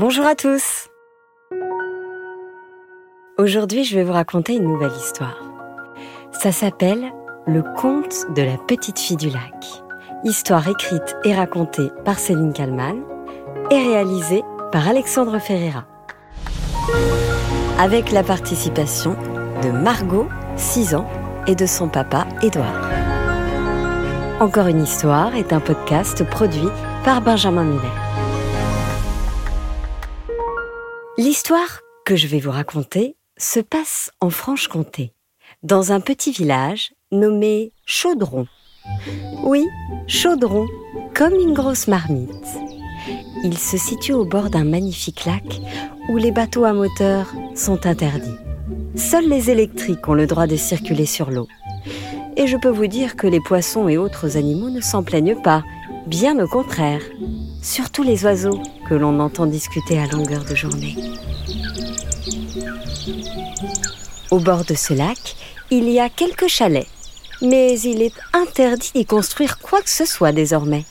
Bonjour à tous Aujourd'hui, je vais vous raconter une nouvelle histoire. Ça s'appelle Le conte de la petite fille du lac. Histoire écrite et racontée par Céline Kallmann et réalisée par Alexandre Ferreira. Avec la participation de Margot, 6 ans, et de son papa, Édouard. Encore une histoire est un podcast produit par Benjamin Muller. L'histoire que je vais vous raconter se passe en Franche-Comté, dans un petit village nommé Chaudron. Oui, Chaudron, comme une grosse marmite. Il se situe au bord d'un magnifique lac où les bateaux à moteur sont interdits. Seuls les électriques ont le droit de circuler sur l'eau. Et je peux vous dire que les poissons et autres animaux ne s'en plaignent pas, bien au contraire. Surtout les oiseaux que l'on entend discuter à longueur de journée. Au bord de ce lac, il y a quelques chalets, mais il est interdit d'y construire quoi que ce soit désormais.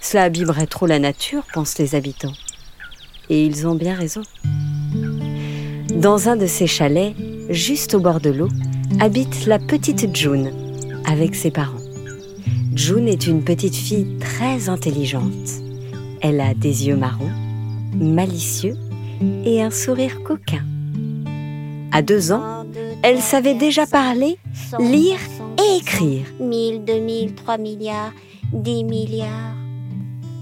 Cela abîmerait trop la nature, pensent les habitants. Et ils ont bien raison. Dans un de ces chalets, juste au bord de l'eau, habite la petite June avec ses parents. June est une petite fille très intelligente. Elle a des yeux marrons, malicieux et un sourire coquin. À deux ans, elle savait déjà parler, lire et écrire. 1000, 2000, 3 milliards, 10 milliards,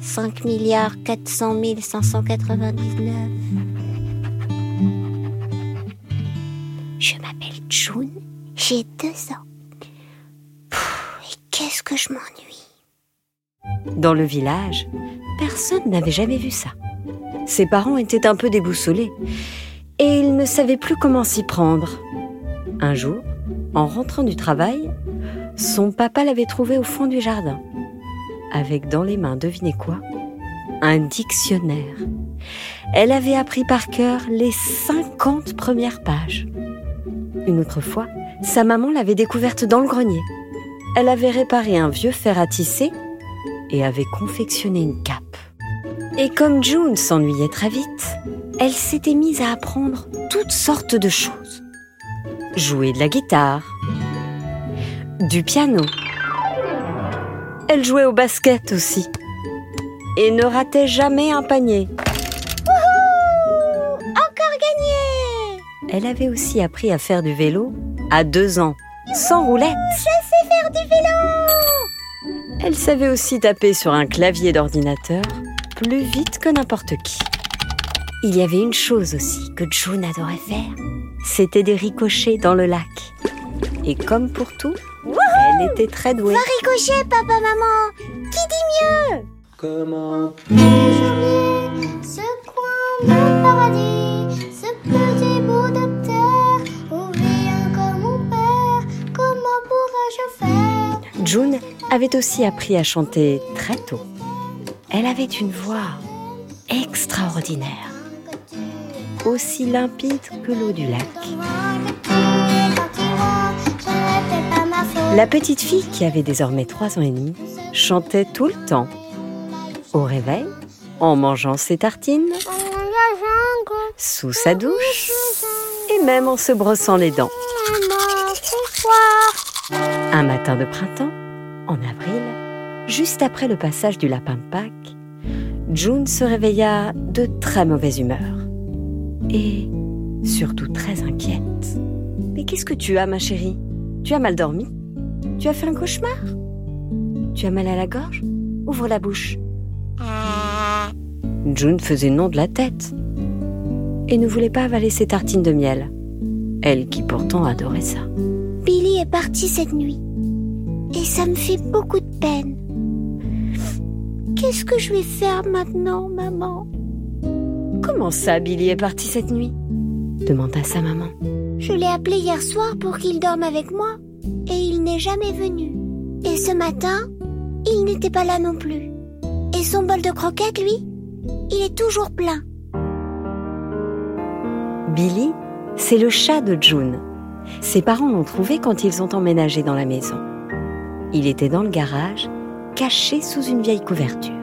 5 milliards, 400 599. Je m'appelle June, j'ai deux ans. et qu'est-ce que je m'ennuie? Dans le village, personne n'avait jamais vu ça. Ses parents étaient un peu déboussolés et ils ne savaient plus comment s'y prendre. Un jour, en rentrant du travail, son papa l'avait trouvé au fond du jardin, avec dans les mains, devinez quoi? Un dictionnaire. Elle avait appris par cœur les 50 premières pages. Une autre fois, sa maman l'avait découverte dans le grenier. Elle avait réparé un vieux fer à tisser et avait confectionné une cape. Et comme June s'ennuyait très vite, elle s'était mise à apprendre toutes sortes de choses. Jouer de la guitare, du piano. Elle jouait au basket aussi et ne ratait jamais un panier. Wouhou Encore gagné Elle avait aussi appris à faire du vélo à deux ans, sans roulette. Je sais faire du vélo Elle savait aussi taper sur un clavier d'ordinateur plus vite que n'importe qui. Il y avait une chose aussi que June adorait faire, c'était des ricochets dans le lac. Et comme pour tout, elle était très douée. Va ricocher, papa, maman Qui dit mieux Comment Ce coin de paradis, ce petit bout de terre, où vit un comme mon père, comment pourrais-je faire June avait aussi appris à chanter très tôt. Elle avait une voix extraordinaire, aussi limpide que l'eau du lac. La petite fille, qui avait désormais trois ans et demi, chantait tout le temps. Au réveil, en mangeant ses tartines, sous sa douche et même en se brossant les dents. Un matin de printemps, en avril, juste après le passage du lapin de Pâques, June se réveilla de très mauvaise humeur et surtout très inquiète. Mais qu'est-ce que tu as, ma chérie? Tu as mal dormi? Tu as fait un cauchemar? Tu as mal à la gorge? Ouvre la bouche. June faisait non de la tête et ne voulait pas avaler ses tartines de miel. Elle qui pourtant adorait ça. Billy est parti cette nuit. Et ça me fait beaucoup de peine. Qu'est-ce que je vais faire maintenant, maman? Comment ça, Billy est parti cette nuit? Demanda sa maman. Je l'ai appelé hier soir pour qu'il dorme avec moi. Et il n'est jamais venu. Et ce matin, il n'était pas là non plus. Et son bol de croquettes, lui, il est toujours plein. Billy, c'est le chat de June. Ses parents l'ont trouvé quand ils ont emménagé dans la maison. Il était dans le garage, caché sous une vieille couverture.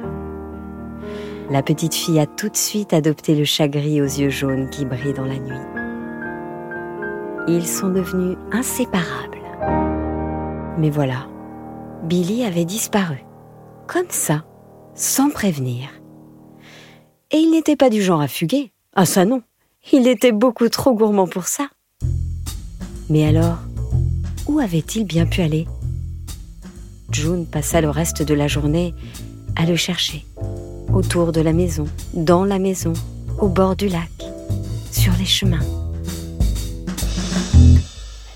La petite fille a tout de suite adopté le chat gris aux yeux jaunes qui brille dans la nuit. Ils sont devenus inséparables. Mais voilà, Billy avait disparu, comme ça, sans prévenir. Et il n'était pas du genre à fuguer. Ah ça non, il était beaucoup trop gourmand pour ça. Mais alors, où avait-il bien pu aller? June passa le reste de la journée à le chercher, autour de la maison, dans la maison, au bord du lac, sur les chemins. Elle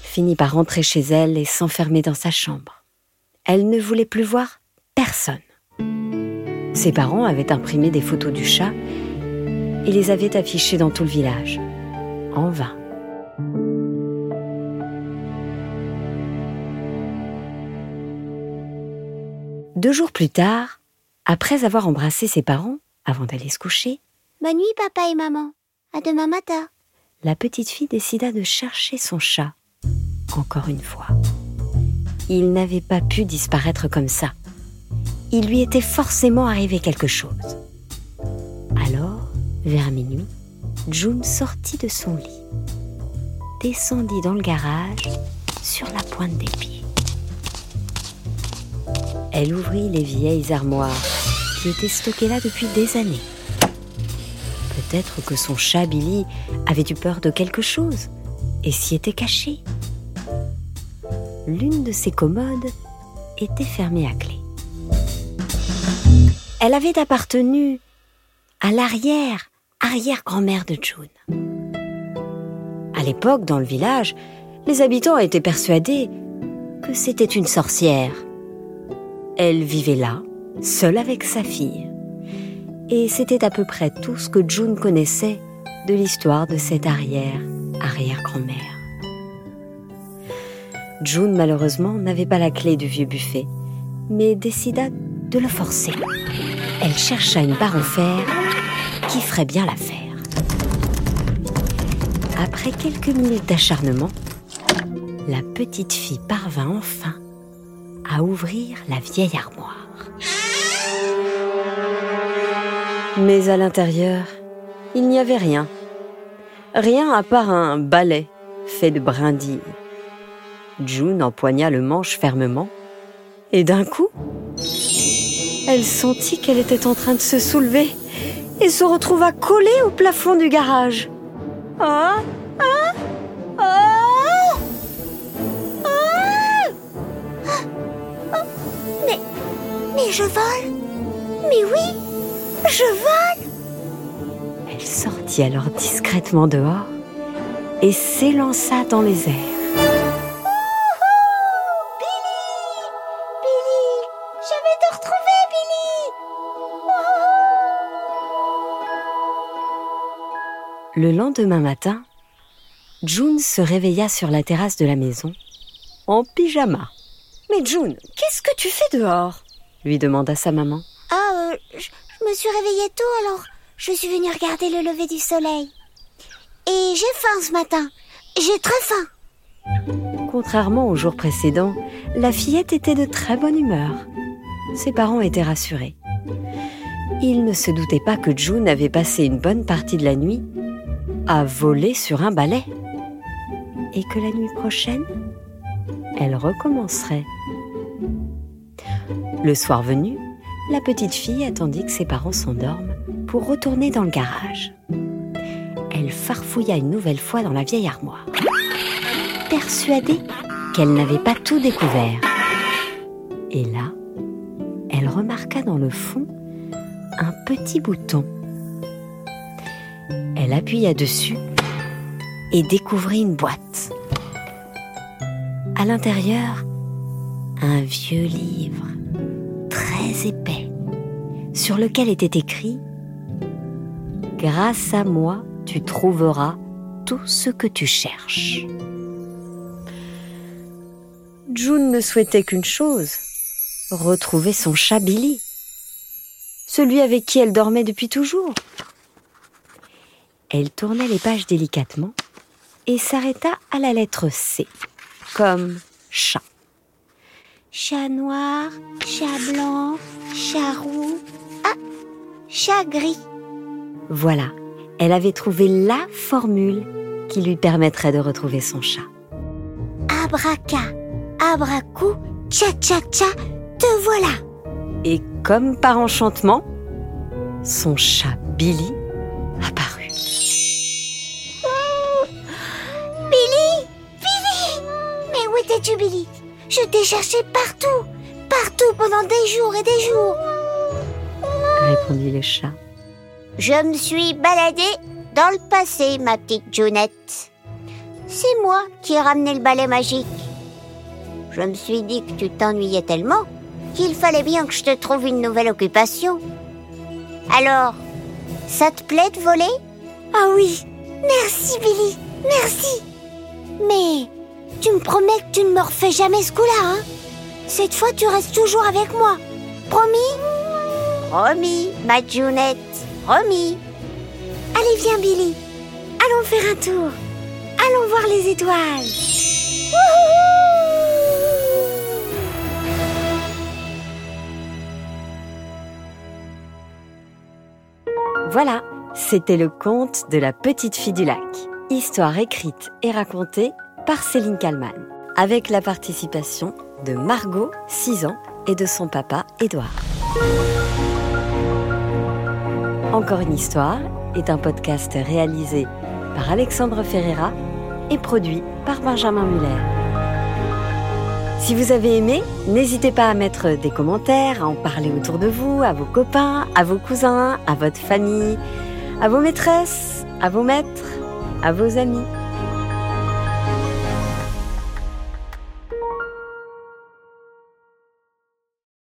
finit par rentrer chez elle et s'enfermer dans sa chambre. Elle ne voulait plus voir personne. Ses parents avaient imprimé des photos du chat et les avaient affichées dans tout le village. En vain. Deux jours plus tard, après avoir embrassé ses parents avant d'aller se coucher, Bonne nuit, papa et maman. À demain matin. la petite fille décida de chercher son chat. Encore une fois. Il n'avait pas pu disparaître comme ça. Il lui était forcément arrivé quelque chose. Alors, vers minuit, June sortit de son lit, descendit dans le garage sur la pointe des pieds. Elle ouvrit les vieilles armoires qui étaient stockées là depuis des années. Peut-être que son chat Billy avait eu peur de quelque chose et s'y était caché. L'une de ses commodes était fermée à clé. Elle avait appartenu à l'arrière, arrière-grand-mère de June. À l'époque, dans le village, les habitants étaient persuadés que c'était une sorcière. Elle vivait là, seule avec sa fille. Et c'était à peu près tout ce que June connaissait de l'histoire de cette arrière, arrière-grand-mère. June, malheureusement, n'avait pas la clé du vieux buffet, mais décida de le forcer. Elle chercha une barre en fer qui ferait bien l'affaire. Après quelques minutes d'acharnement, la petite fille parvint enfin ouvrir la vieille armoire. Mais à l'intérieur, il n'y avait rien. Rien à part un balai fait de brindilles. June empoigna le manche fermement et d'un coup, elle sentit qu'elle était en train de se soulever et se retrouva collée au plafond du garage. Ah Ah je vole Mais oui, je vole Elle sortit alors discrètement dehors et s'élança dans les airs. Billy! Je vais te retrouver, Billy! Le lendemain matin, June se réveilla sur la terrasse de la maison, en pyjama. Mais June, qu'est-ce que tu fais dehors? Lui demanda sa maman. Ah, euh, je, je me suis réveillée tôt, alors je suis venue regarder le lever du soleil. Et j'ai faim ce matin. J'ai très faim. Contrairement au jour précédent, la fillette était de très bonne humeur. Ses parents étaient rassurés. Ils ne se doutaient pas que June avait passé une bonne partie de la nuit à voler sur un balai. Et que la nuit prochaine, elle recommencerait. Le soir venu, la petite fille attendit que ses parents s'endorment pour retourner dans le garage. Elle farfouilla une nouvelle fois dans la vieille armoire, persuadée qu'elle n'avait pas tout découvert. Et là, elle remarqua dans le fond un petit bouton. Elle appuya dessus et découvrit une boîte. À l'intérieur, un vieux livre très épais sur lequel était écrit Grâce à moi, tu trouveras tout ce que tu cherches. June ne souhaitait qu'une chose, retrouver son chat Billy, celui avec qui elle dormait depuis toujours. Elle tournait les pages délicatement et s'arrêta à la lettre C, comme chat. Chat noir, chat blanc, chat roux. Ah chat gris. Voilà, elle avait trouvé la formule qui lui permettrait de retrouver son chat. Abraca, abracou, tcha tcha tcha, te voilà. Et comme par enchantement, son chat Billy apparut. Billy Billy Mais où étais-tu, Billy? Je t'ai cherché partout, partout pendant des jours et des jours. répondit le chat. Je me suis baladée dans le passé, ma petite Junette. C'est moi qui ai ramené le balai magique. Je me suis dit que tu t'ennuyais tellement qu'il fallait bien que je te trouve une nouvelle occupation. Alors, ça te plaît de voler? Ah oui, merci Billy, merci. Mais tu me promets que tu ne me refais jamais ce coup-là, hein Cette fois, tu restes toujours avec moi. Promis? Promis, ma Junette, promis. Allez, viens Billy. Allons faire un tour. Allons voir les étoiles. Voilà, c'était le conte de la petite fille du lac. Histoire écrite et racontée par Céline Kallmann, avec la participation de Margot, 6 ans, et de son papa, Édouard. Encore une histoire est un podcast réalisé par Alexandre Ferreira et produit par Benjamin Muller. Si vous avez aimé, n'hésitez pas à mettre des commentaires, à en parler autour de vous, à vos copains, à vos cousins, à votre famille, à vos maîtresses, à vos maîtres, à vos amis.